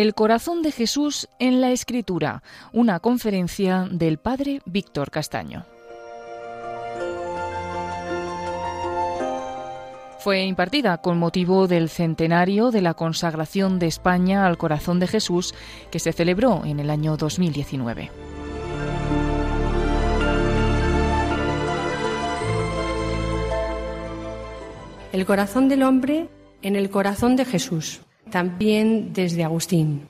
El corazón de Jesús en la Escritura, una conferencia del padre Víctor Castaño. Fue impartida con motivo del centenario de la consagración de España al corazón de Jesús que se celebró en el año 2019. El corazón del hombre en el corazón de Jesús, también desde Agustín.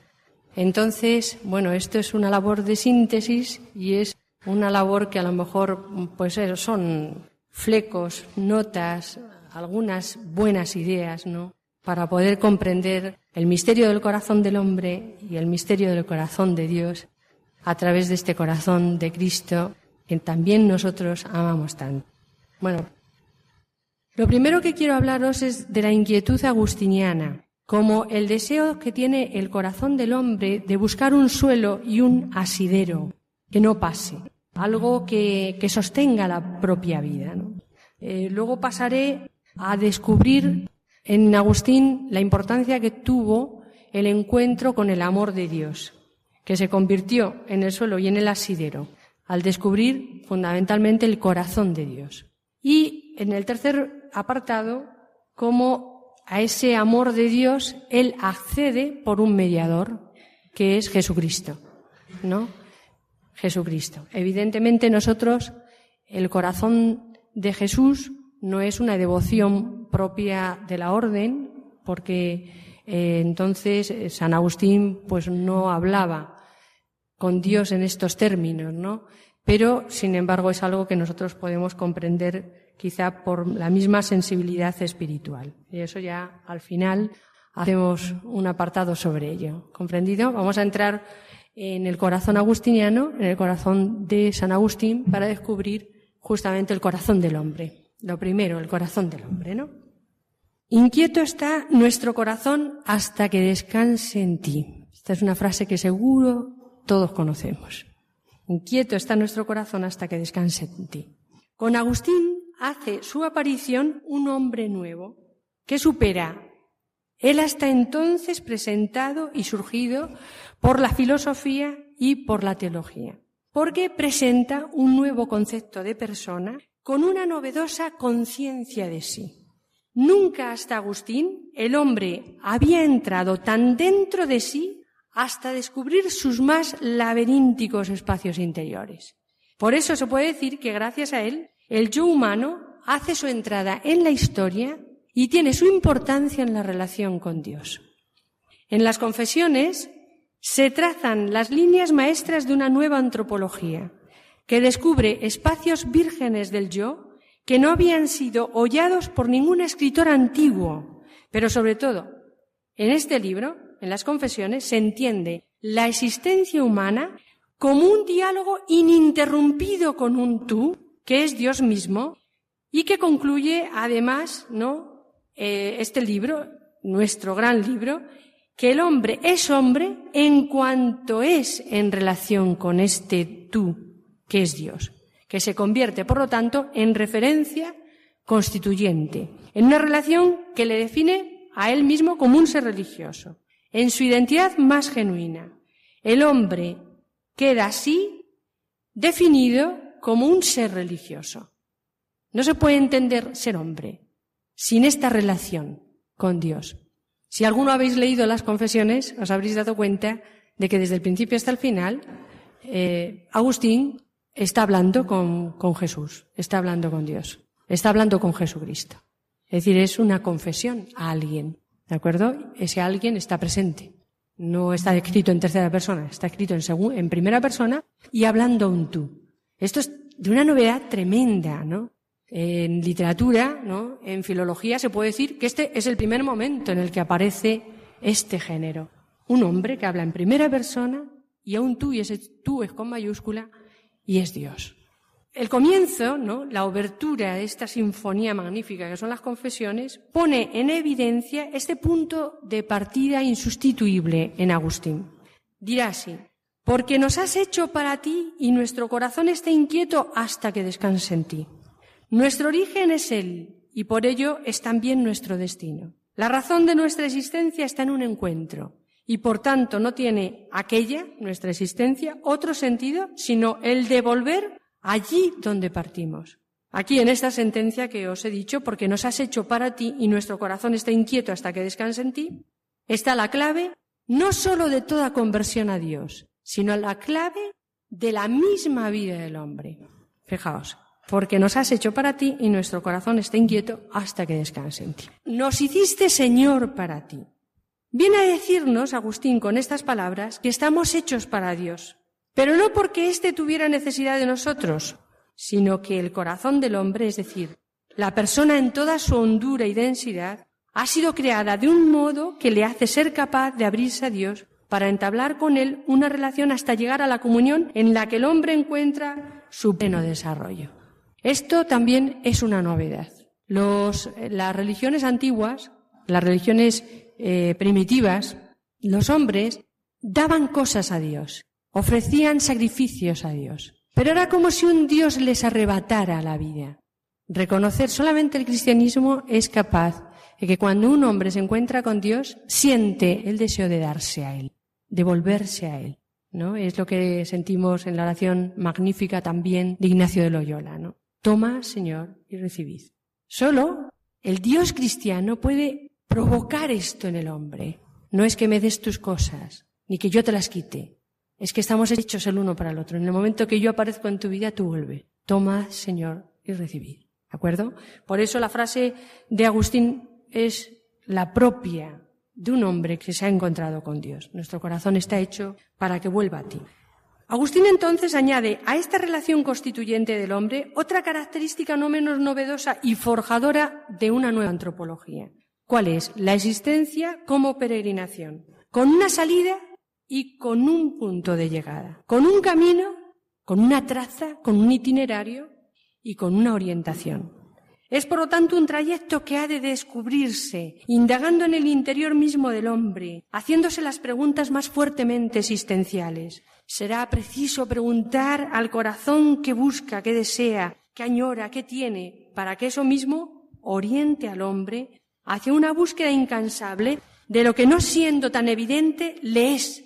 Entonces, bueno, esto es una labor de síntesis y es una labor que a lo mejor pues son flecos, notas, algunas buenas ideas, ¿no? Para poder comprender el misterio del corazón del hombre y el misterio del corazón de Dios a través de este corazón de Cristo que también nosotros amamos tanto. Bueno, lo primero que quiero hablaros es de la inquietud agustiniana, como el deseo que tiene el corazón del hombre de buscar un suelo y un asidero que no pase, algo que, sostenga la propia vida. Eh, luego pasaré a descubrir en Agustín la importancia que tuvo el encuentro con el amor de Dios, que se convirtió en el suelo y en el asidero, al descubrir fundamentalmente el corazón de Dios. Y en el tercer apartado como a ese amor de Dios él accede por un mediador, que es Jesucristo, ¿no? Jesucristo. Evidentemente nosotros, el corazón de Jesús no es una devoción propia de la orden, porque eh, entonces eh, San Agustín pues no hablaba con Dios en estos términos, ¿no? Pero, sin embargo, es algo que nosotros podemos comprender quizá por la misma sensibilidad espiritual. Y eso ya al final hacemos un apartado sobre ello. ¿Comprendido? Vamos a entrar en el corazón agustiniano, en el corazón de San Agustín, para descubrir justamente el corazón del hombre. Lo primero, el corazón del hombre, ¿no? Inquieto está nuestro corazón hasta que descanse en ti. Esta es una frase que seguro todos conocemos. Inquieto está nuestro corazón hasta que descanse en ti. Con Agustín hace su aparición un hombre nuevo que supera él hasta entonces presentado y surgido por la filosofía y por la teología, porque presenta un nuevo concepto de persona con una novedosa conciencia de sí. Nunca hasta Agustín el hombre había entrado tan dentro de sí hasta descubrir sus más laberínticos espacios interiores. Por eso se puede decir que gracias a él el yo humano hace su entrada en la historia y tiene su importancia en la relación con Dios. En las confesiones se trazan las líneas maestras de una nueva antropología que descubre espacios vírgenes del yo que no habían sido hollados por ningún escritor antiguo, pero sobre todo, en este libro, en las confesiones, se entiende la existencia humana como un diálogo ininterrumpido con un tú que es Dios mismo y que concluye además, ¿no? Eh, este libro, nuestro gran libro, que el hombre es hombre en cuanto es en relación con este tú que es Dios, que se convierte, por lo tanto, en referencia constituyente, en una relación que le define a él mismo como un ser religioso, en su identidad más genuina. El hombre queda así definido como un ser religioso. No se puede entender ser hombre sin esta relación con Dios. Si alguno habéis leído las confesiones, os habréis dado cuenta de que desde el principio hasta el final, eh, Agustín está hablando con, con Jesús, está hablando con Dios, está hablando con Jesucristo. Es decir, es una confesión a alguien, ¿de acuerdo? Ese alguien está presente. No está escrito en tercera persona, está escrito en, en primera persona y hablando un tú. Esto es de una novedad tremenda, ¿no? En literatura, ¿no? En filología se puede decir que este es el primer momento en el que aparece este género. Un hombre que habla en primera persona y a un tú, y ese tú es con mayúscula, y es Dios. El comienzo, ¿no? La obertura de esta sinfonía magnífica que son las confesiones, pone en evidencia este punto de partida insustituible en Agustín. Dirá así, porque nos has hecho para ti y nuestro corazón está inquieto hasta que descanse en ti. Nuestro origen es Él y por ello es también nuestro destino. La razón de nuestra existencia está en un encuentro y por tanto no tiene aquella, nuestra existencia, otro sentido, sino el de volver allí donde partimos. Aquí en esta sentencia que os he dicho, porque nos has hecho para ti y nuestro corazón está inquieto hasta que descanse en ti, está la clave no sólo de toda conversión a Dios, sino la clave de la misma vida del hombre. Fijaos, porque nos has hecho para ti y nuestro corazón está inquieto hasta que descanse en ti. Nos hiciste Señor para ti. Viene a decirnos, Agustín, con estas palabras, que estamos hechos para Dios, pero no porque éste tuviera necesidad de nosotros, sino que el corazón del hombre, es decir, la persona en toda su hondura y densidad, ha sido creada de un modo que le hace ser capaz de abrirse a Dios para entablar con Él una relación hasta llegar a la comunión en la que el hombre encuentra su pleno desarrollo. Esto también es una novedad. las religiones antiguas, las religiones eh, primitivas, los hombres daban cosas a Dios, ofrecían sacrificios a Dios. Pero era como si un Dios les arrebatara la vida. Reconocer solamente el cristianismo es capaz de que cuando un hombre se encuentra con Dios, siente el deseo de darse a Él, de volverse a Él. ¿no? Es lo que sentimos en la oración magnífica también de Ignacio de Loyola. ¿no? Toma, Señor, y recibid. Solo el Dios cristiano puede provocar esto en el hombre. No es que me des tus cosas, ni que yo te las quite, es que estamos hechos el uno para el otro. En el momento que yo aparezco en tu vida, tú vuelve. Toma, Señor, y recibid. ¿De acuerdo? Por eso la frase de Agustín es la propia de un hombre que se ha encontrado con Dios. Nuestro corazón está hecho para que vuelva a ti. Agustín entonces añade a esta relación constituyente del hombre otra característica no menos novedosa y forjadora de una nueva antropología. ¿Cuál es? La existencia como peregrinación, con una salida y con un punto de llegada, con un camino, con una traza, con un itinerario y con una orientación. Es, por lo tanto, un trayecto que ha de descubrirse, indagando en el interior mismo del hombre, haciéndose las preguntas más fuertemente existenciales. Será preciso preguntar al corazón qué busca, qué desea, qué añora, qué tiene, para que eso mismo oriente al hombre hacia una búsqueda incansable de lo que no siendo tan evidente le es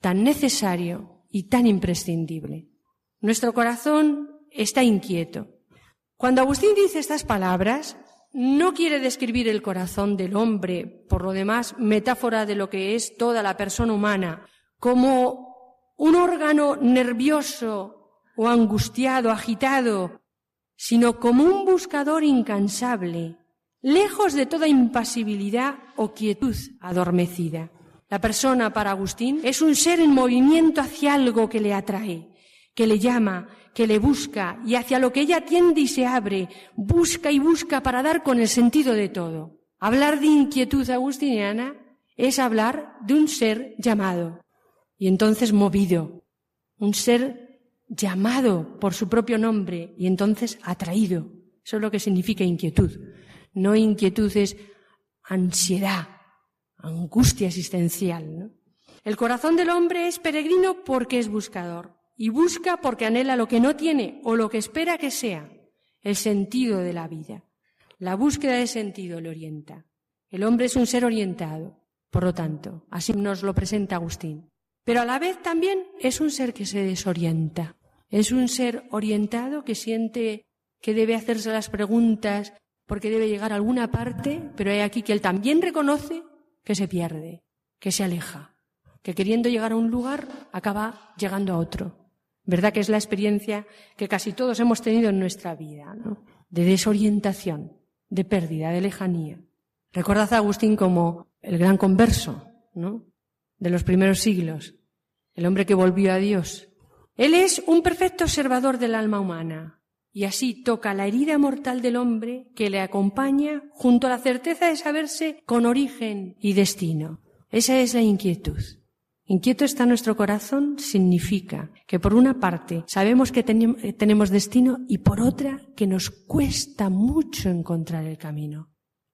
tan necesario y tan imprescindible. Nuestro corazón está inquieto. Cuando Agustín dice estas palabras, no quiere describir el corazón del hombre, por lo demás, metáfora de lo que es toda la persona humana, como un órgano nervioso o angustiado, agitado, sino como un buscador incansable, lejos de toda impasibilidad o quietud adormecida. La persona para Agustín es un ser en movimiento hacia algo que le atrae, que le llama, que le busca y hacia lo que ella tiende y se abre, busca y busca para dar con el sentido de todo. Hablar de inquietud agustiniana es hablar de un ser llamado y entonces movido, un ser llamado por su propio nombre y entonces atraído. Eso es lo que significa inquietud. No inquietud es ansiedad, angustia existencial. El corazón del hombre es peregrino porque es buscador y busca porque anhela lo que no tiene o lo que espera que sea, el sentido de la vida. La búsqueda de sentido le orienta. El hombre es un ser orientado, por lo tanto, así nos lo presenta Agustín. Pero a la vez también es un ser que se desorienta. Es un ser orientado que siente que debe hacerse las preguntas porque debe llegar a alguna parte, pero hay aquí que él también reconoce que se pierde, que se aleja, que queriendo llegar a un lugar acaba llegando a otro. ¿Verdad que es la experiencia que casi todos hemos tenido en nuestra vida, de desorientación, de pérdida, de lejanía? Recordad a Agustín como el gran converso, ¿no? De los primeros siglos, el hombre que volvió a Dios. Él es un perfecto observador del alma humana, y así toca la herida mortal del hombre que le acompaña junto a la certeza de saberse con origen y destino. Esa es la inquietud. Inquieto está nuestro corazón significa que por una parte sabemos que tenemos destino y por otra que nos cuesta mucho encontrar el camino.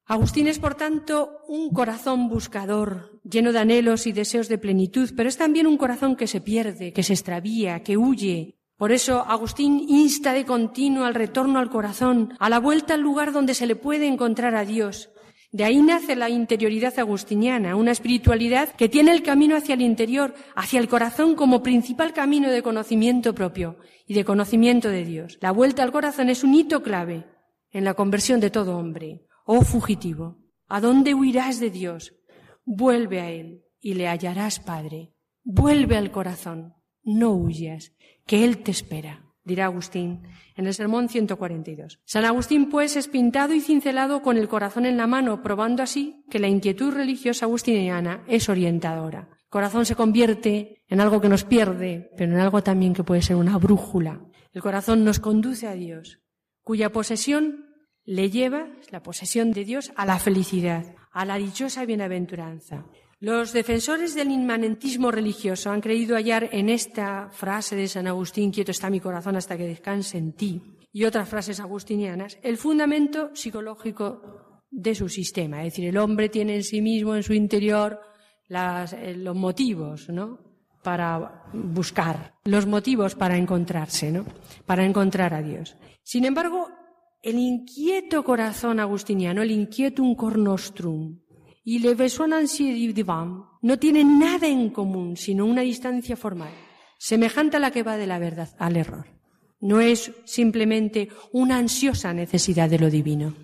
Agustín es, por tanto, un corazón buscador, lleno de anhelos y deseos de plenitud, pero es también un corazón que se pierde, que se extravía, que huye, por eso Agustín insta de continuo al retorno al corazón, a la vuelta al lugar donde se le puede encontrar a Dios. De ahí nace la interioridad agustiniana, una espiritualidad que tiene el camino hacia el interior, hacia el corazón como principal camino de conocimiento propio y de conocimiento de Dios. La vuelta al corazón es un hito clave en la conversión de todo hombre. Oh fugitivo, ¿a dónde huirás de Dios? Vuelve a Él y le hallarás, Padre. Vuelve al corazón, no huyas, que Él te espera dirá Agustín en el Sermón 142. San Agustín, pues, es pintado y cincelado con el corazón en la mano, probando así que la inquietud religiosa agustiniana es orientadora. El corazón se convierte en algo que nos pierde, pero en algo también que puede ser una brújula. El corazón nos conduce a Dios, cuya posesión le lleva, la posesión de Dios, a la felicidad, a la dichosa bienaventuranza. Los defensores del inmanentismo religioso han creído hallar en esta frase de San Agustín, quieto está mi corazón hasta que descanse en ti, y otras frases agustinianas, el fundamento psicológico de su sistema. Es decir, el hombre tiene en sí mismo, en su interior, eh, los motivos, ¿no? Para buscar, los motivos para encontrarse, ¿no? Para encontrar a Dios. Sin embargo, el inquieto corazón agustiniano, el inquietum cornostrum, y le du divin no tienen nada en común, sino una distancia formal, semejante a la que va de la verdad al error. No es simplemente una ansiosa necesidad de lo divino,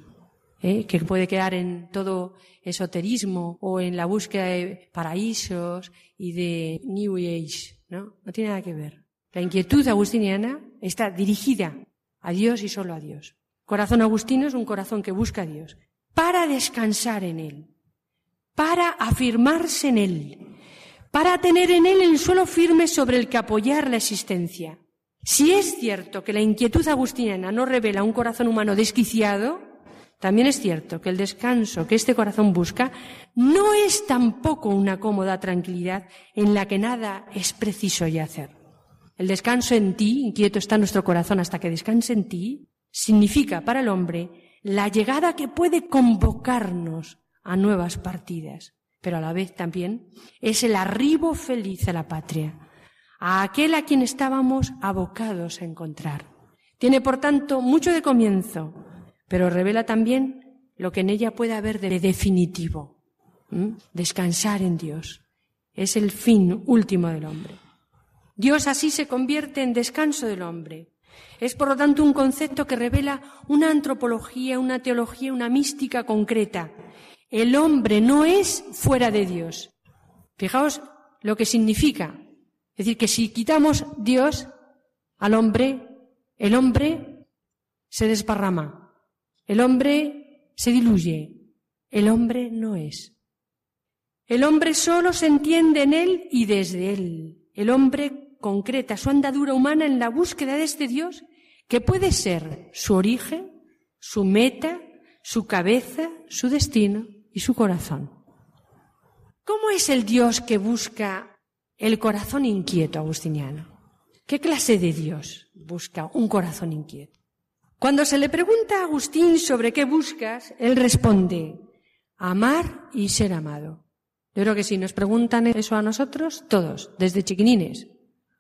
¿eh? que puede quedar en todo esoterismo o en la búsqueda de paraísos y de New Age, ¿no? No tiene nada que ver. La inquietud agustiniana está dirigida a Dios y solo a Dios. Corazón agustino es un corazón que busca a Dios para descansar en Él, para afirmarse en Él, para tener en Él el suelo firme sobre el que apoyar la existencia. Si es cierto que la inquietud agustiniana no revela un corazón humano desquiciado, también es cierto que el descanso que este corazón busca no es tampoco una cómoda tranquilidad en la que nada es preciso ya hacer. El descanso en ti, inquieto está nuestro corazón hasta que descanse en ti, significa para el hombre la llegada que puede convocarnos a nuevas partidas, pero a la vez también es el arribo feliz a la patria, a aquel a quien estábamos abocados a encontrar. Tiene, por tanto, mucho de comienzo, pero revela también lo que en ella puede haber de definitivo. Descansar en Dios. Es el fin último del hombre. Dios así se convierte en descanso del hombre. Es, por lo tanto, un concepto que revela una antropología, una teología, una mística concreta, el hombre no es fuera de Dios. Fijaos lo que significa. Es decir, que si quitamos Dios al hombre, el hombre se desparrama, el hombre se diluye, el hombre no es. El hombre solo se entiende en él y desde él. El hombre concreta su andadura humana en la búsqueda de este Dios que puede ser su origen, su meta, su cabeza, su destino y su corazón. ¿Cómo es el Dios que busca el corazón inquieto agustiniano? ¿Qué clase de Dios busca un corazón inquieto? Cuando se le pregunta a Agustín sobre qué buscas, él responde, amar y ser amado. Yo creo que si nos preguntan eso a nosotros, todos, desde chiquinines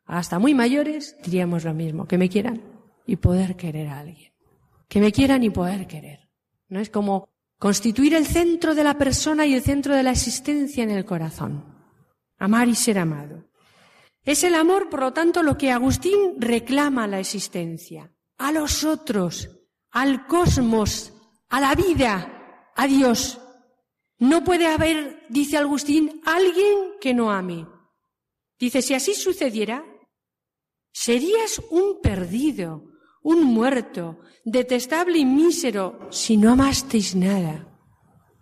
hasta muy mayores, diríamos lo mismo, que me quieran y poder querer a alguien. Que me quieran y poder querer. No es como Constituir el centro de la persona y el centro de la existencia en el corazón. Amar y ser amado. Es el amor, por lo tanto, lo que Agustín reclama a la existencia, a los otros, al cosmos, a la vida, a Dios. No puede haber, dice Agustín, alguien que no ame. Dice, si así sucediera, serías un perdido, un muerto, detestable y mísero, si no amasteis nada.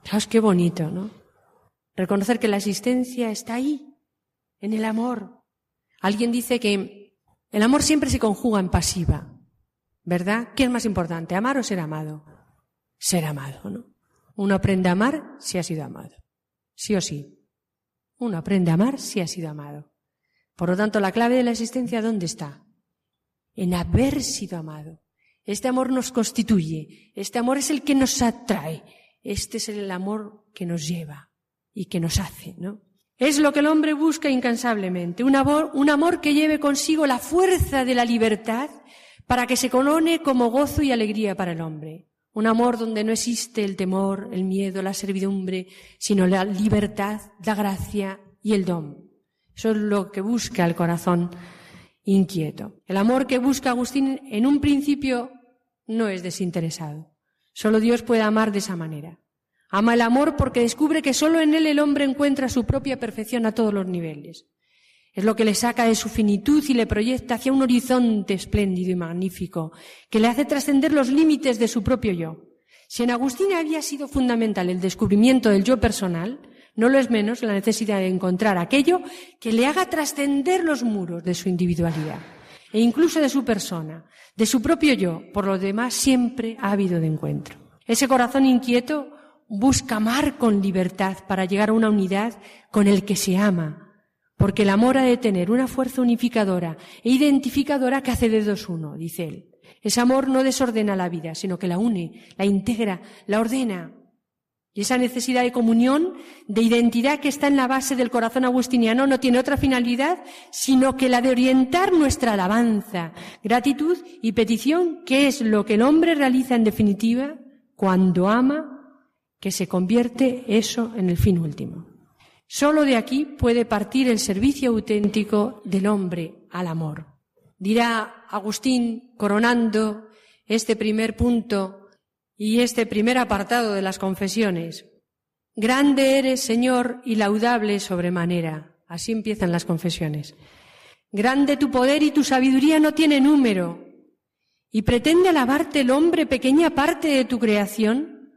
¿Sabes qué bonito, no? Reconocer que la existencia está ahí, en el amor. Alguien dice que el amor siempre se conjuga en pasiva, ¿verdad? ¿Qué es más importante, amar o ser amado? Ser amado, ¿no? Uno aprende a amar si ha sido amado. Sí o sí. Uno aprende a amar si ha sido amado. Por lo tanto, la clave de la existencia, ¿dónde está? En haber sido amado. Este amor nos constituye, este amor es el que nos atrae, este es el amor que nos lleva y que nos hace, ¿no? Es lo que el hombre busca incansablemente, un amor, un amor que lleve consigo la fuerza de la libertad para que se colone como gozo y alegría para el hombre. un amor donde no existe el temor, el miedo, la servidumbre, sino la libertad, la gracia y el don. Eso es lo que busca el corazón inquieto. El amor que busca Agustín en un principio no es desinteresado. Solo Dios puede amar de esa manera. Ama el amor porque descubre que solo en él el hombre encuentra su propia perfección a todos los niveles. Es lo que le saca de su finitud y le proyecta hacia un horizonte espléndido y magnífico, que le hace trascender los límites de su propio yo. Si en Agustín había sido fundamental el descubrimiento del yo personal, no lo es menos la necesidad de encontrar aquello que le haga trascender los muros de su individualidad e incluso de su persona, de su propio yo. Por lo demás, siempre ha habido de encuentro. Ese corazón inquieto busca amar con libertad para llegar a una unidad con el que se ama, porque el amor ha de tener una fuerza unificadora e identificadora que hace de dos uno, dice él. Ese amor no desordena la vida, sino que la une, la integra, la ordena. Y esa necesidad de comunión, de identidad que está en la base del corazón agustiniano no tiene otra finalidad sino que la de orientar nuestra alabanza, gratitud y petición, que es lo que el hombre realiza en definitiva cuando ama, que se convierte eso en el fin último. Solo de aquí puede partir el servicio auténtico del hombre al amor. Dirá Agustín, coronando este primer punto y este primer apartado de las confesiones. Grande eres, Señor, y laudable sobremanera. Así empiezan las confesiones. Grande tu poder y tu sabiduría no tiene número. ¿Y pretende alabarte el hombre pequeña parte de tu creación?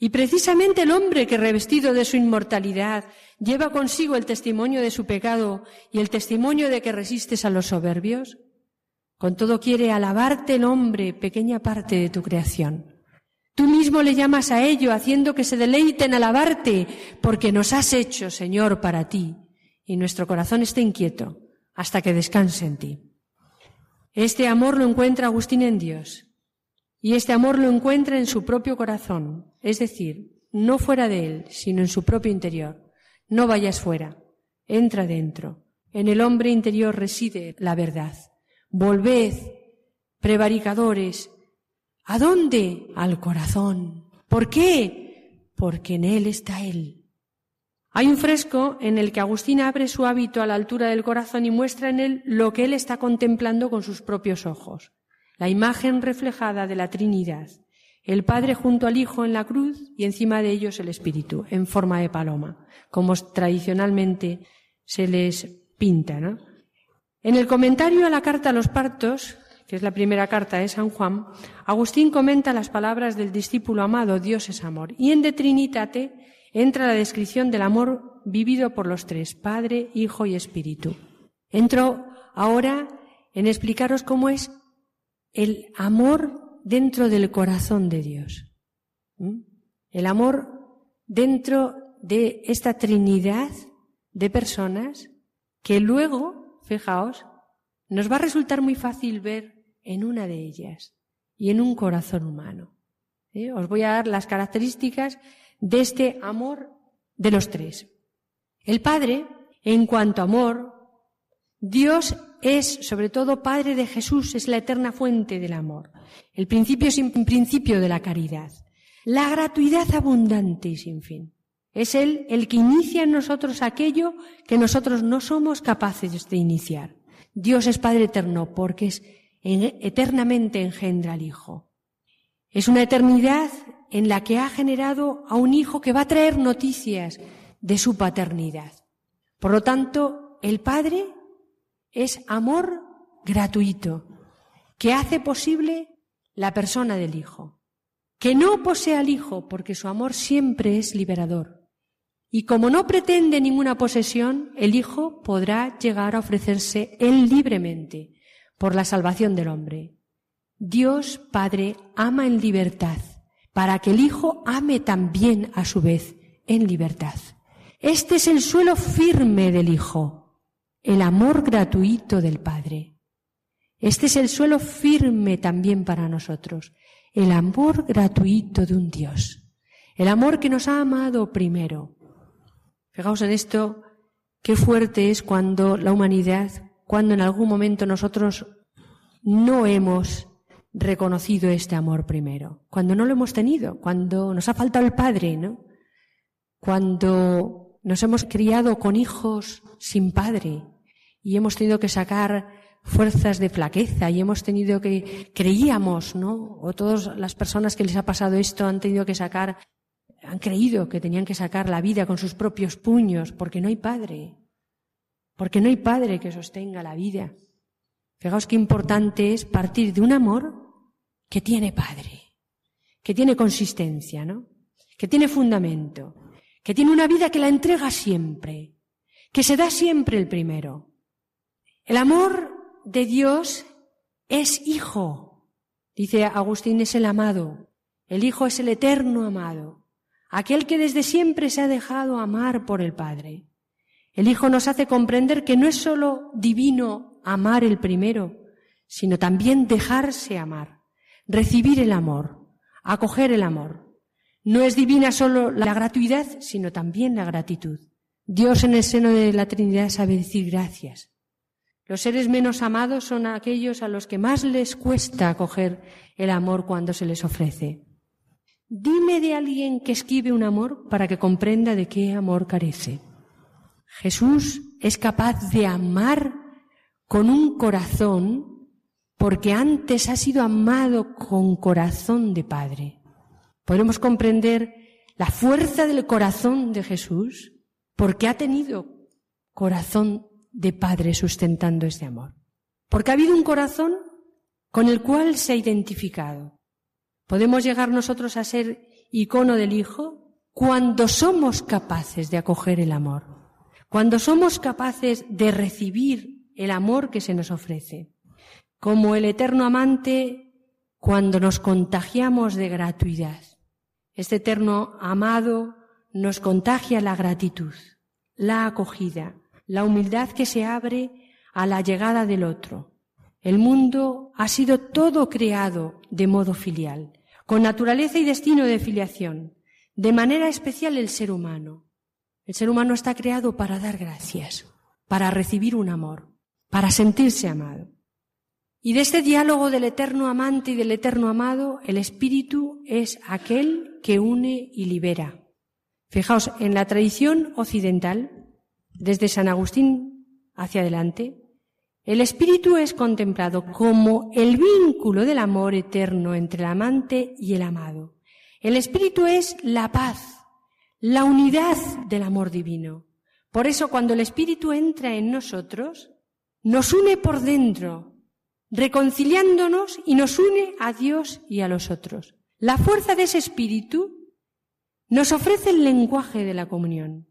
Y precisamente el hombre que revestido de su inmortalidad lleva consigo el testimonio de su pecado y el testimonio de que resistes a los soberbios, con todo quiere alabarte el hombre, pequeña parte de tu creación. Tú mismo le llamas a ello, haciendo que se deleite en alabarte, porque nos has hecho, Señor, para ti, y nuestro corazón está inquieto hasta que descanse en ti. Este amor lo encuentra Agustín en Dios, y este amor lo encuentra en su propio corazón, es decir, no fuera de él, sino en su propio interior. No vayas fuera, entra dentro. En el hombre interior reside la verdad. Volved, prevaricadores. ¿A dónde? Al corazón. ¿Por qué? Porque en él está él. Hay un fresco en el que Agustín abre su hábito a la altura del corazón y muestra en él lo que él está contemplando con sus propios ojos la imagen reflejada de la Trinidad, el Padre junto al Hijo en la cruz y encima de ellos el Espíritu, en forma de paloma, como tradicionalmente se les pinta. ¿no? En el comentario a la carta a los partos, que es la primera carta de San Juan, Agustín comenta las palabras del discípulo amado, Dios es amor, y en De Trinitate entra la descripción del amor vivido por los tres, Padre, Hijo y Espíritu. Entro ahora en explicaros cómo es el amor dentro del corazón de Dios. El amor dentro de esta Trinidad de personas que luego, fijaos, nos va a resultar muy fácil ver en una de ellas y en un corazón humano. ¿Eh? Os voy a dar las características de este amor de los tres. El Padre, en cuanto a amor, Dios es, sobre todo, Padre de Jesús, es la eterna fuente del amor. El principio sin principio de la caridad. La gratuidad abundante y sin fin. Es Él el que inicia en nosotros aquello que nosotros no somos capaces de iniciar. Dios es Padre eterno porque es eternamente engendra al Hijo. Es una eternidad en la que ha generado a un Hijo que va a traer noticias de su paternidad. Por lo tanto, el Padre es amor gratuito, que hace posible la persona del Hijo, que no posee al Hijo porque su amor siempre es liberador. Y como no pretende ninguna posesión, el Hijo podrá llegar a ofrecerse él libremente por la salvación del hombre. Dios Padre ama en libertad, para que el Hijo ame también a su vez en libertad. Este es el suelo firme del Hijo, el amor gratuito del Padre. Este es el suelo firme también para nosotros, el amor gratuito de un Dios, el amor que nos ha amado primero. Fijaos en esto, qué fuerte es cuando la humanidad, cuando en algún momento nosotros no hemos reconocido este amor primero, cuando no lo hemos tenido, cuando nos ha faltado el Padre, ¿no? Cuando nos hemos criado con hijos sin Padre y hemos tenido que sacar fuerzas de flaqueza y hemos tenido que, creíamos, ¿no? O todas las personas que les ha pasado esto han tenido que sacar, han creído que tenían que sacar la vida con sus propios puños porque no hay Padre, porque no hay Padre que sostenga la vida. Fijaos qué importante es partir de un amor que tiene padre, que tiene consistencia, ¿no? Que tiene fundamento, que tiene una vida que la entrega siempre, que se da siempre el primero. El amor de Dios es hijo. Dice Agustín, es el amado. El hijo es el eterno amado. Aquel que desde siempre se ha dejado amar por el Padre. El hijo nos hace comprender que no es sólo divino amar el primero, sino también dejarse amar recibir el amor, acoger el amor. No es divina solo la gratuidad, sino también la gratitud. Dios en el seno de la Trinidad sabe decir gracias. Los seres menos amados son aquellos a los que más les cuesta acoger el amor cuando se les ofrece. Dime de alguien que esquive un amor para que comprenda de qué amor carece. Jesús es capaz de amar con un corazón porque antes ha sido amado con corazón de Padre. Podemos comprender la fuerza del corazón de Jesús porque ha tenido corazón de Padre sustentando este amor. Porque ha habido un corazón con el cual se ha identificado. Podemos llegar nosotros a ser icono del Hijo cuando somos capaces de acoger el amor, cuando somos capaces de recibir el amor que se nos ofrece como el eterno amante cuando nos contagiamos de gratuidad. Este eterno amado nos contagia la gratitud, la acogida, la humildad que se abre a la llegada del otro. El mundo ha sido todo creado de modo filial, con naturaleza y destino de filiación, de manera especial el ser humano. El ser humano está creado para dar gracias, para recibir un amor, para sentirse amado. Y de este diálogo del eterno amante y del eterno amado, el espíritu es aquel que une y libera. Fijaos, en la tradición occidental, desde San Agustín hacia adelante, el espíritu es contemplado como el vínculo del amor eterno entre el amante y el amado. El espíritu es la paz, la unidad del amor divino. Por eso cuando el espíritu entra en nosotros, nos une por dentro, reconciliándonos y nos une a Dios y a los otros. La fuerza de ese espíritu nos ofrece el lenguaje de la comunión.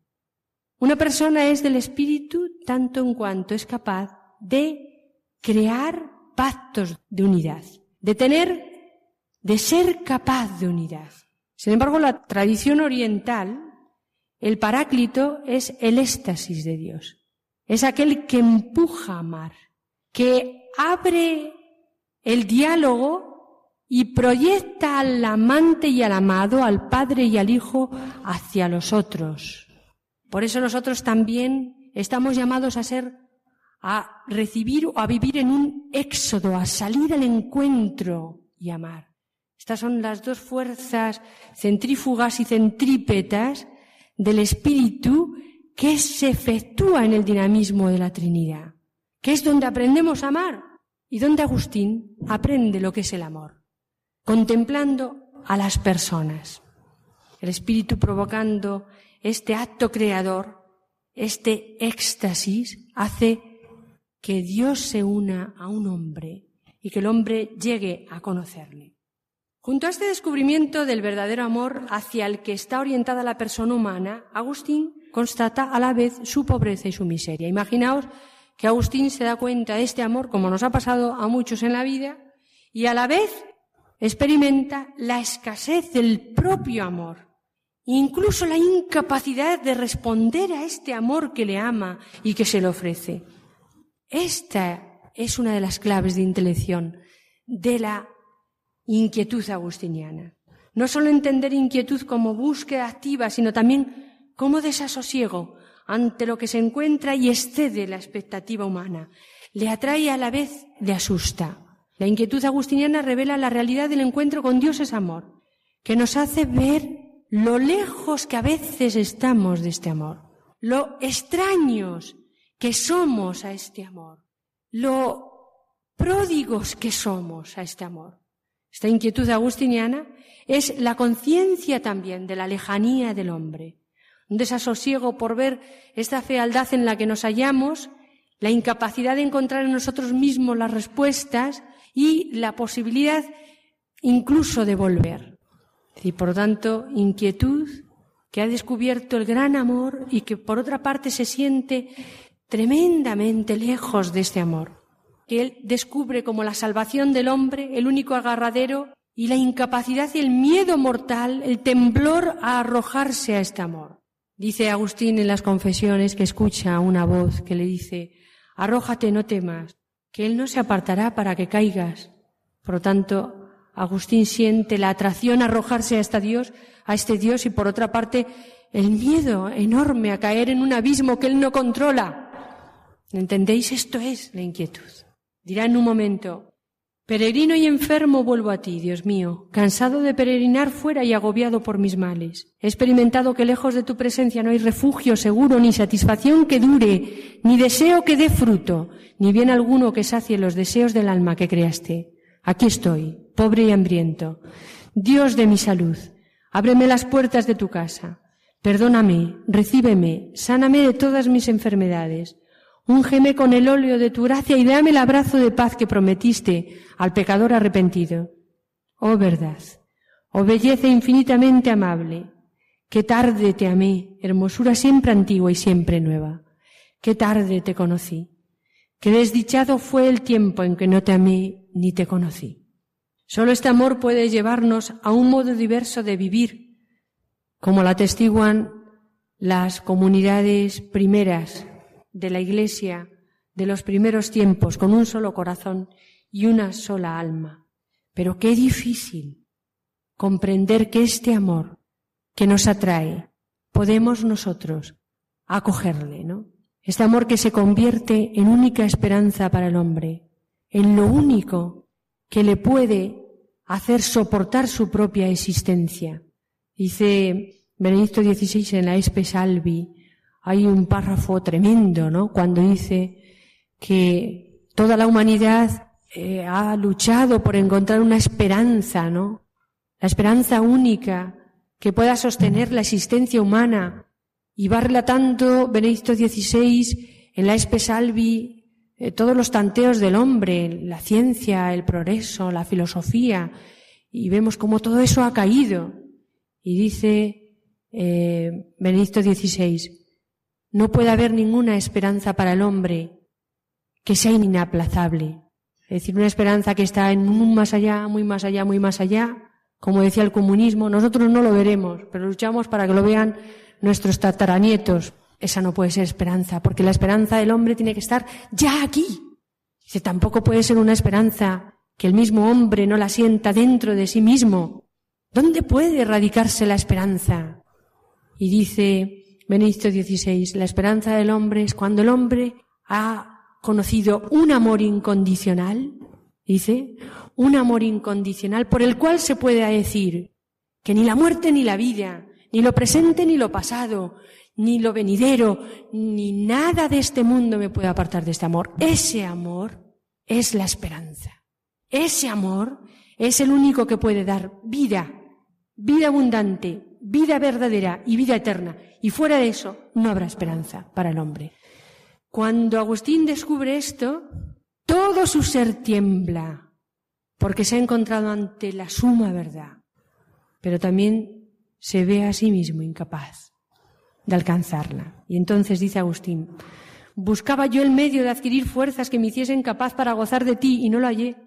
Una persona es del espíritu tanto en cuanto es capaz de crear pactos de unidad, de tener, de ser capaz de unidad. Sin embargo, la tradición oriental, el paráclito es el éxtasis de Dios. Es aquel que empuja a amar, que abre el diálogo y proyecta al amante y al amado, al padre y al hijo, hacia los otros. Por eso nosotros también estamos llamados a ser, a recibir o a vivir en un éxodo, a salir al encuentro y amar. Estas son las dos fuerzas centrífugas y centrípetas del espíritu que se efectúa en el dinamismo de la Trinidad, que es donde aprendemos a amar, y donde Agustín aprende lo que es el amor, contemplando a las personas, el espíritu provocando este acto creador, este éxtasis, hace que Dios se una a un hombre y que el hombre llegue a conocerle. Junto a este descubrimiento del verdadero amor hacia el que está orientada la persona humana, Agustín constata a la vez su pobreza y su miseria. Imaginaos que Agustín se da cuenta de este amor, como nos ha pasado a muchos en la vida, y a la vez experimenta la escasez del propio amor, incluso la incapacidad de responder a este amor que le ama y que se le ofrece. Esta es una de las claves de intelección de la inquietud agustiniana. No solo entender inquietud como búsqueda activa, sino también como desasosiego ante lo que se encuentra y excede la expectativa humana. Le atrae a la vez le asusta. La inquietud agustiniana revela la realidad del encuentro con Dios es amor, que nos hace ver lo lejos que a veces estamos de este amor, lo extraños que somos a este amor, lo pródigos que somos a este amor. Esta inquietud agustiniana es la conciencia también de la lejanía del hombre, un desasosiego por ver esta fealdad en la que nos hallamos, la incapacidad de encontrar en nosotros mismos las respuestas y la posibilidad incluso de volver. Y por tanto, inquietud que ha descubierto el gran amor y que por otra parte se siente tremendamente lejos de este amor, que él descubre como la salvación del hombre, el único agarradero y la incapacidad y el miedo mortal, el temblor a arrojarse a este amor. Dice Agustín en las confesiones que escucha una voz que le dice, arrójate, no temas, que él no se apartará para que caigas. Por lo tanto, Agustín siente la atracción a arrojarse a este Dios, a este Dios y por otra parte el miedo enorme a caer en un abismo que él no controla. ¿Entendéis? Esto es la inquietud. Dirá en un momento, peregrino y enfermo vuelvo a ti, Dios mío, cansado de peregrinar fuera y agobiado por mis males. He experimentado que lejos de tu presencia no hay refugio seguro, ni satisfacción que dure, ni deseo que dé fruto, ni bien alguno que sacie los deseos del alma que creaste. Aquí estoy, pobre y hambriento. Dios de mi salud, ábreme las puertas de tu casa. Perdóname, recíbeme, sáname de todas mis enfermedades. Úngeme con el óleo de tu gracia y dame el abrazo de paz que prometiste al pecador arrepentido. Oh verdad, oh belleza infinitamente amable, qué tarde te amé, hermosura siempre antigua y siempre nueva. Qué tarde te conocí. Qué desdichado fue el tiempo en que no te amé ni te conocí. Solo este amor puede llevarnos a un modo diverso de vivir, como la atestiguan las comunidades primeras de la Iglesia de los primeros tiempos, con un solo corazón y una sola alma. Pero qué difícil comprender que este amor que nos atrae, podemos nosotros acogerle, ¿no? Este amor que se convierte en única esperanza para el hombre, en lo único que le puede hacer soportar su propia existencia. Dice Benedicto XVI en la Espe Salvi, hay un párrafo tremendo, ¿no? Cuando dice que toda la humanidad eh, ha luchado por encontrar una esperanza, ¿no? La esperanza única que pueda sostener la existencia humana. Y va relatando Benedicto XVI en la Espe Salvi eh, todos los tanteos del hombre, la ciencia, el progreso, la filosofía, y vemos cómo todo eso ha caído. Y dice eh, Benedicto XVI, no puede haber ninguna esperanza para el hombre que sea inaplazable. Es decir, una esperanza que está en un más allá, muy más allá, muy más allá. Como decía el comunismo, nosotros no lo veremos, pero luchamos para que lo vean nuestros tataranietos. Esa no puede ser esperanza, porque la esperanza del hombre tiene que estar ya aquí. Dice, tampoco puede ser una esperanza que el mismo hombre no la sienta dentro de sí mismo. ¿Dónde puede erradicarse la esperanza? Y dice, Benedicto XVI, la esperanza del hombre es cuando el hombre ha conocido un amor incondicional, dice, un amor incondicional por el cual se puede decir que ni la muerte ni la vida, ni lo presente ni lo pasado, ni lo venidero, ni nada de este mundo me puede apartar de este amor. Ese amor es la esperanza. Ese amor es el único que puede dar vida, vida abundante, vida verdadera y vida eterna. Y fuera de eso no habrá esperanza para el hombre. Cuando Agustín descubre esto, todo su ser tiembla, porque se ha encontrado ante la suma verdad, pero también se ve a sí mismo incapaz de alcanzarla. Y entonces dice Agustín, buscaba yo el medio de adquirir fuerzas que me hiciesen capaz para gozar de ti y no lo hallé,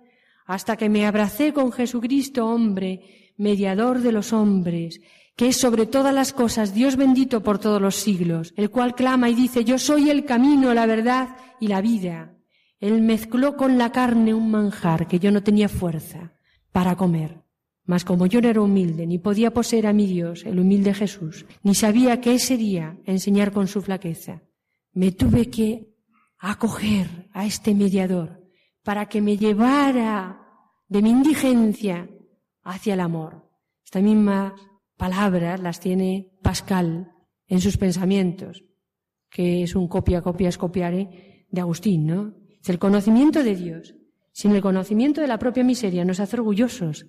hasta que me abracé con Jesucristo hombre, mediador de los hombres, que es sobre todas las cosas Dios bendito por todos los siglos, el cual clama y dice, yo soy el camino, la verdad y la vida. Él mezcló con la carne un manjar que yo no tenía fuerza para comer. Mas como yo no era humilde, ni podía poseer a mi Dios, el humilde Jesús, ni sabía qué sería enseñar con su flaqueza, me tuve que acoger a este mediador para que me llevara de mi indigencia hacia el amor. Estas mismas palabras las tiene Pascal en sus pensamientos, que es un copia, copia, escopiare de Agustín, ¿no? Es el conocimiento de Dios. Sin el conocimiento de la propia miseria nos hace orgullosos.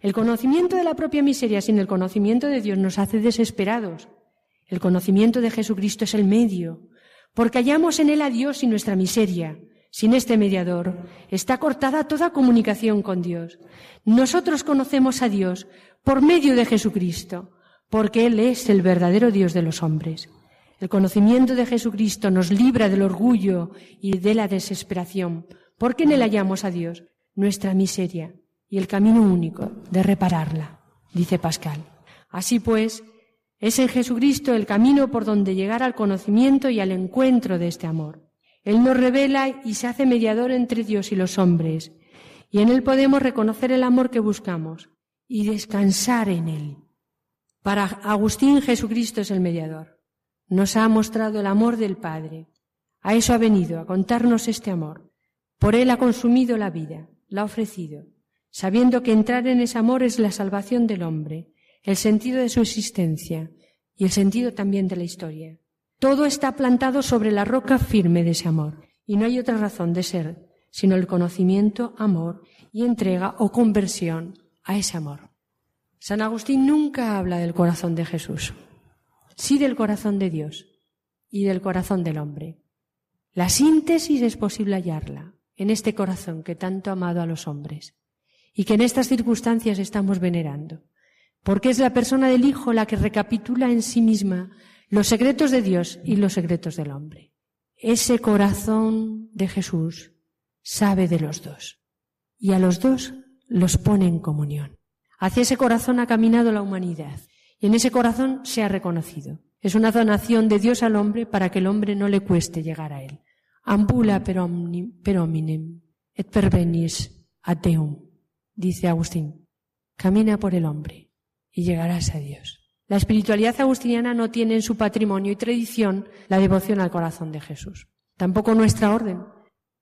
El conocimiento de la propia miseria sin el conocimiento de Dios nos hace desesperados. El conocimiento de Jesucristo es el medio, porque hallamos en él a Dios y nuestra miseria. Sin este mediador está cortada toda comunicación con Dios. Nosotros conocemos a Dios por medio de Jesucristo, porque Él es el verdadero Dios de los hombres. El conocimiento de Jesucristo nos libra del orgullo y de la desesperación, porque en Él hallamos a Dios, nuestra miseria, y el camino único de repararla, dice Pascal. Así pues, es en Jesucristo el camino por donde llegar al conocimiento y al encuentro de este amor. Él nos revela y se hace mediador entre Dios y los hombres, y en Él podemos reconocer el amor que buscamos y descansar en Él. Para Agustín Jesucristo es el mediador. Nos ha mostrado el amor del Padre. A eso ha venido, a contarnos este amor. Por Él ha consumido la vida, la ha ofrecido, sabiendo que entrar en ese amor es la salvación del hombre el sentido de su existencia y el sentido también de la historia. Todo está plantado sobre la roca firme de ese amor y no hay otra razón de ser sino el conocimiento, amor y entrega o conversión a ese amor. San Agustín nunca habla del corazón de Jesús, sí del corazón de Dios y del corazón del hombre. La síntesis es posible hallarla en este corazón que tanto ha amado a los hombres y que en estas circunstancias estamos venerando porque es la persona del Hijo la que recapitula en sí misma los secretos de Dios y los secretos del hombre. Ese corazón de Jesús sabe de los dos y a los dos los pone en comunión. Hacia ese corazón ha caminado la humanidad y en ese corazón se ha reconocido. Es una donación de Dios al hombre para que el hombre no le cueste llegar a él. Ambula per, hominem et pervenis ad Deum, dice Agustín. Camina por el hombre y llegarás a Dios. La espiritualidad agustiniana no tiene en su patrimonio y tradición la devoción al corazón de Jesús. Tampoco nuestra orden,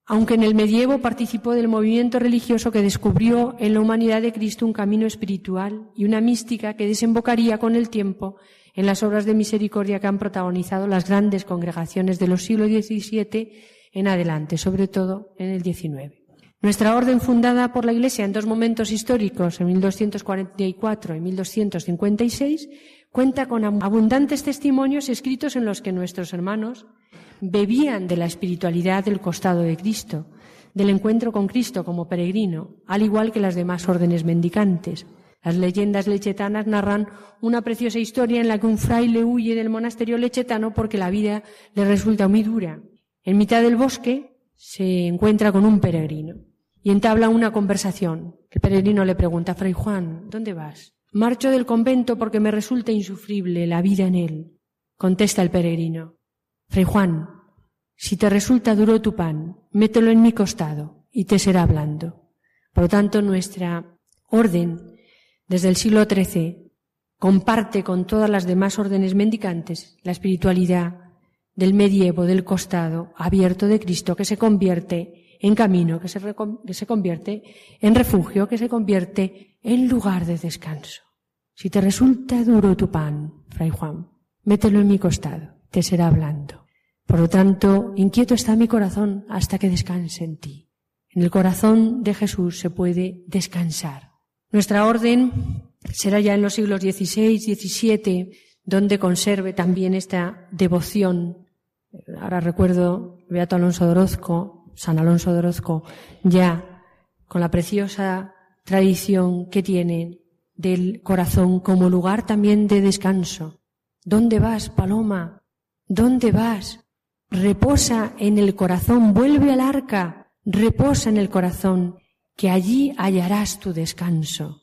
aunque en el medievo participó del movimiento religioso que descubrió en la humanidad de Cristo un camino espiritual y una mística que desembocaría con el tiempo en las obras de misericordia que han protagonizado las grandes congregaciones de los siglos XVII en adelante, sobre todo en el XIX. Nuestra orden fundada por la Iglesia en dos momentos históricos, en 1244 y 1256, cuenta con abundantes testimonios escritos en los que nuestros hermanos bebían de la espiritualidad del costado de Cristo, del encuentro con Cristo como peregrino, al igual que las demás órdenes mendicantes. Las leyendas lechetanas narran una preciosa historia en la que un fraile huye del monasterio lechetano porque la vida le resulta muy dura. En mitad del bosque se encuentra con un peregrino y entabla una conversación. El peregrino le pregunta, Fray Juan, ¿dónde vas? Marcho del convento porque me resulta insufrible la vida en él. Contesta el peregrino, Fray Juan, si te resulta duro tu pan, mételo en mi costado y te será blando. Por lo tanto, nuestra orden, desde el siglo XIII, comparte con todas las demás órdenes mendicantes la espiritualidad del medievo del costado abierto de Cristo que se convierte en camino, que se, que se convierte en refugio, que se convierte en lugar de descanso. Si te resulta duro tu pan, Fray Juan, mételo en mi costado, te será blando. Por lo tanto, inquieto está mi corazón hasta que descanse en ti. En el corazón de Jesús se puede descansar. Nuestra orden será ya en los siglos XVI, XVII, donde conserve también esta devoción. Ahora recuerdo Beato Alonso de Orozco, San Alonso de Orozco, ya con la preciosa tradición que tiene del corazón como lugar también de descanso. ¿Dónde vas, paloma? ¿Dónde vas? Reposa en el corazón, vuelve al arca, reposa en el corazón, que allí hallarás tu descanso.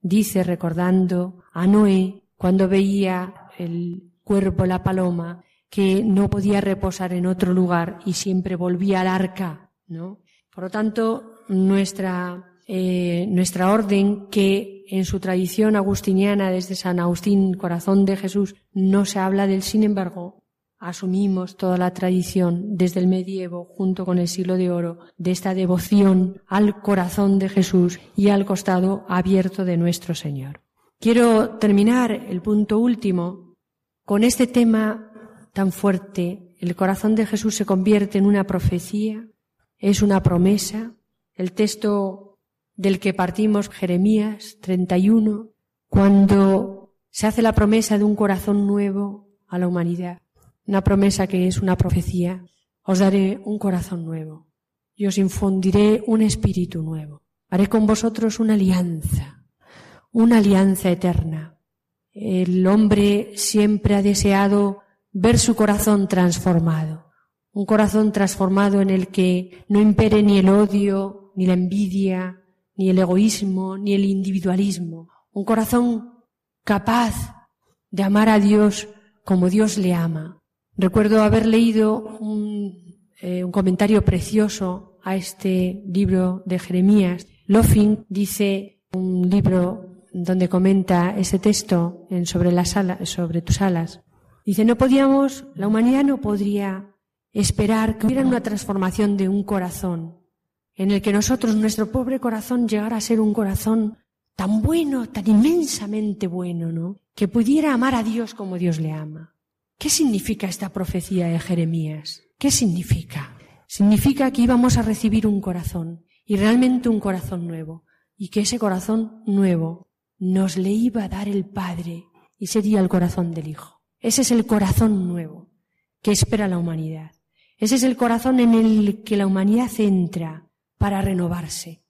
Dice recordando a Noé cuando veía el cuerpo, la paloma, que no podía reposar en otro lugar y siempre volvía al arca, ¿no? Por lo tanto, nuestra, eh, nuestra orden, que en su tradición agustiniana desde San Agustín, corazón de Jesús, no se habla del sin embargo, asumimos toda la tradición desde el medievo junto con el siglo de oro de esta devoción al corazón de Jesús y al costado abierto de nuestro Señor. Quiero terminar el punto último con este tema tan fuerte. El corazón de Jesús se convierte en una profecía, es una promesa. El texto del que partimos, Jeremías 31, cuando se hace la promesa de un corazón nuevo a la humanidad una promesa que es una profecía. Os daré un corazón nuevo y os infundiré un espíritu nuevo. Haré con vosotros una alianza, una alianza eterna. El hombre siempre ha deseado ver su corazón transformado, un corazón transformado en el que no impere ni el odio, ni la envidia, ni el egoísmo, ni el individualismo, un corazón capaz de amar a Dios como Dios le ama, Recuerdo haber leído eh, un, comentario precioso a este libro de Jeremías. Loffing dice un libro donde comenta ese texto sobre las alas, sobre tus alas. Dice, no podíamos, la humanidad no podría esperar que hubiera una transformación de un corazón en el que nosotros, nuestro pobre corazón, llegara a ser un corazón tan bueno, tan inmensamente bueno, ¿no? Que pudiera amar a Dios como Dios le ama. ¿Qué significa esta profecía de Jeremías? ¿Qué significa? Significa que íbamos a recibir un corazón, y realmente un corazón nuevo, y que ese corazón nuevo nos le iba a dar el Padre, y sería el corazón del Hijo. Ese es el corazón nuevo que espera la humanidad. Ese es el corazón en el que la humanidad entra para renovarse.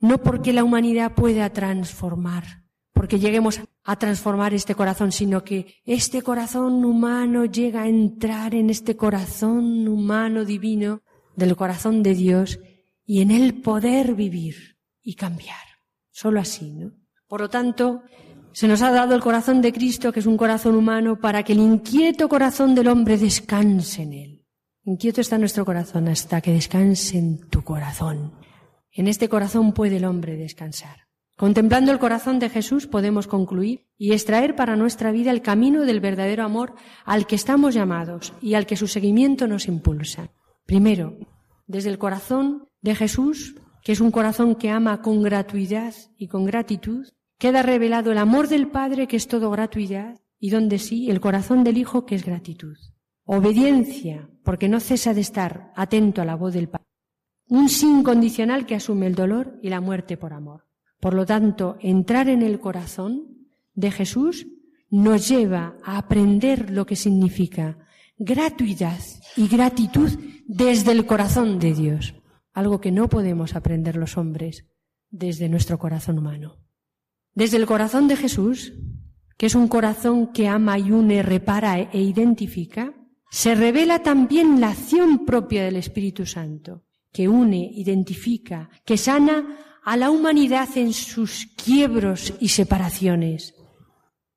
No porque la humanidad pueda transformar, porque lleguemos a transformar este corazón, sino que este corazón humano llega a entrar en este corazón humano divino del corazón de Dios y en él poder vivir y cambiar. Solo así, ¿no? Por lo tanto, se nos ha dado el corazón de Cristo, que es un corazón humano, para que el inquieto corazón del hombre descanse en él. Inquieto está nuestro corazón hasta que descanse en tu corazón. En este corazón puede el hombre descansar. Contemplando el corazón de Jesús podemos concluir y extraer para nuestra vida el camino del verdadero amor al que estamos llamados y al que su seguimiento nos impulsa. Primero, desde el corazón de Jesús, que es un corazón que ama con gratuidad y con gratitud, queda revelado el amor del Padre, que es todo gratuidad, y donde sí, el corazón del Hijo, que es gratitud. Obediencia, porque no cesa de estar atento a la voz del Padre. Un sin condicional que asume el dolor y la muerte por amor. Por lo tanto, entrar en el corazón de Jesús nos lleva a aprender lo que significa gratuidad y gratitud desde el corazón de Dios, algo que no podemos aprender los hombres desde nuestro corazón humano. Desde el corazón de Jesús, que es un corazón que ama y une, repara e identifica, se revela también la acción propia del Espíritu Santo, que une, identifica, que sana a la humanidad en sus quiebros y separaciones.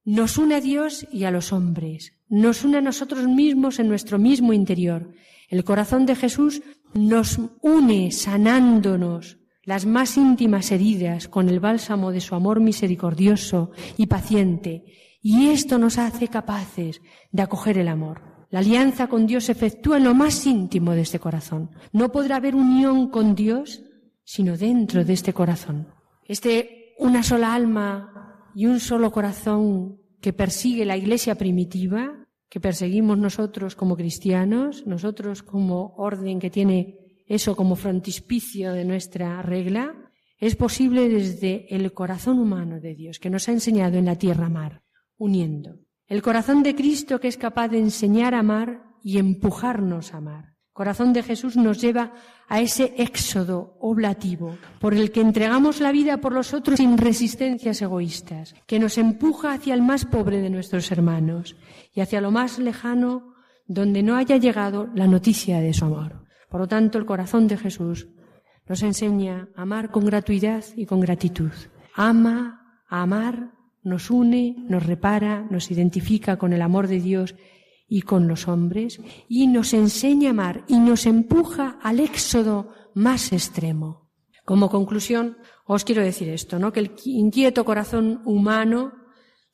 Nos une a Dios y a los hombres. Nos une a nosotros mismos en nuestro mismo interior. El corazón de Jesús nos une sanándonos las más íntimas heridas con el bálsamo de su amor misericordioso y paciente. Y esto nos hace capaces de acoger el amor. La alianza con Dios se efectúa en lo más íntimo de este corazón. No podrá haber unión con Dios sino dentro de este corazón. Este una sola alma y un solo corazón que persigue la iglesia primitiva, que perseguimos nosotros como cristianos, nosotros como orden que tiene eso como frontispicio de nuestra regla, es posible desde el corazón humano de Dios, que nos ha enseñado en la tierra amar, uniendo. El corazón de Cristo que es capaz de enseñar a amar y empujarnos a amar corazón de Jesús nos lleva a ese éxodo oblativo por el que entregamos la vida por los otros sin resistencias egoístas, que nos empuja hacia el más pobre de nuestros hermanos y hacia lo más lejano donde no haya llegado la noticia de su amor. Por lo tanto, el corazón de Jesús nos enseña a amar con gratuidad y con gratitud. Ama, amar, nos une, nos repara, nos identifica con el amor de Dios y con los hombres y nos enseña a amar y nos empuja al éxodo más extremo. Como conclusión, os quiero decir esto, ¿no? Que el inquieto corazón humano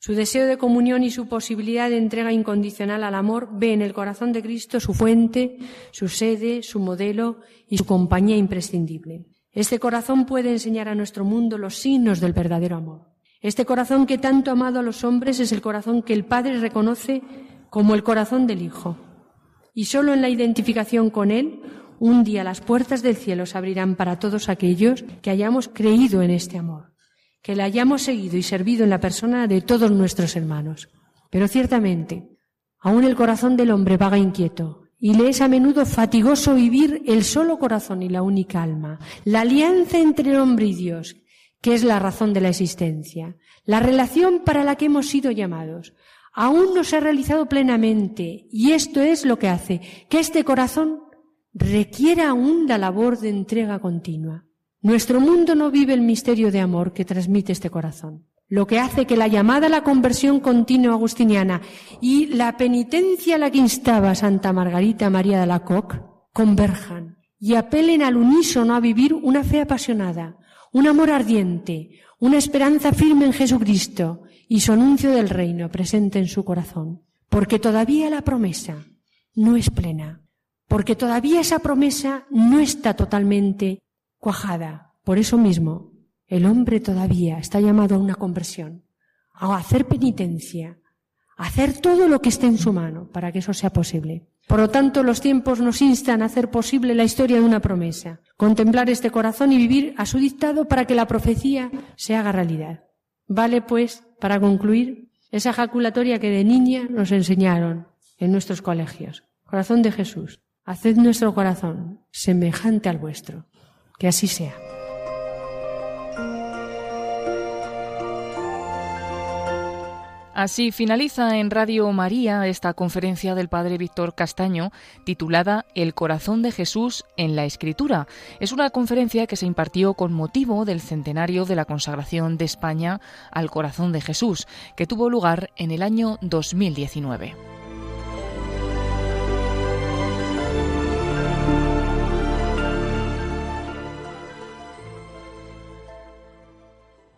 Su deseo de comunión y su posibilidad de entrega incondicional al amor ve en el corazón de Cristo su fuente, su sede, su modelo y su compañía imprescindible. Este corazón puede enseñar a nuestro mundo los signos del verdadero amor. Este corazón que tanto ha amado a los hombres es el corazón que el Padre reconoce como el corazón del Hijo. Y solo en la identificación con Él, un día las puertas del cielo se abrirán para todos aquellos que hayamos creído en este amor que le hayamos seguido y servido en la persona de todos nuestros hermanos. Pero ciertamente, aún el corazón del hombre vaga inquieto, y le es a menudo fatigoso vivir el solo corazón y la única alma, la alianza entre el hombre y Dios, que es la razón de la existencia, la relación para la que hemos sido llamados, aún no se ha realizado plenamente, y esto es lo que hace que este corazón requiera aún la labor de entrega continua. Nuestro mundo no vive el misterio de amor que transmite este corazón, lo que hace que la llamada a la conversión continua agustiniana y la penitencia a la que instaba Santa Margarita María de la Coque converjan y apelen al unísono a vivir una fe apasionada, un amor ardiente, una esperanza firme en Jesucristo y su anuncio del reino presente en su corazón, porque todavía la promesa no es plena, porque todavía esa promesa no está totalmente cuajada. Por eso mismo, el hombre todavía está llamado a una conversión, a hacer penitencia, a hacer todo lo que esté en su mano para que eso sea posible. Por lo tanto, los tiempos nos instan a hacer posible la historia de una promesa, contemplar este corazón y vivir a su dictado para que la profecía se haga realidad. Vale, pues, para concluir, esa jaculatoria que de niña nos enseñaron en nuestros colegios. Corazón de Jesús, haced nuestro corazón semejante al vuestro. Que así sea. Así finaliza en Radio María esta conferencia del Padre Víctor Castaño titulada El corazón de Jesús en la Escritura. Es una conferencia que se impartió con motivo del centenario de la consagración de España al corazón de Jesús, que tuvo lugar en el año 2019.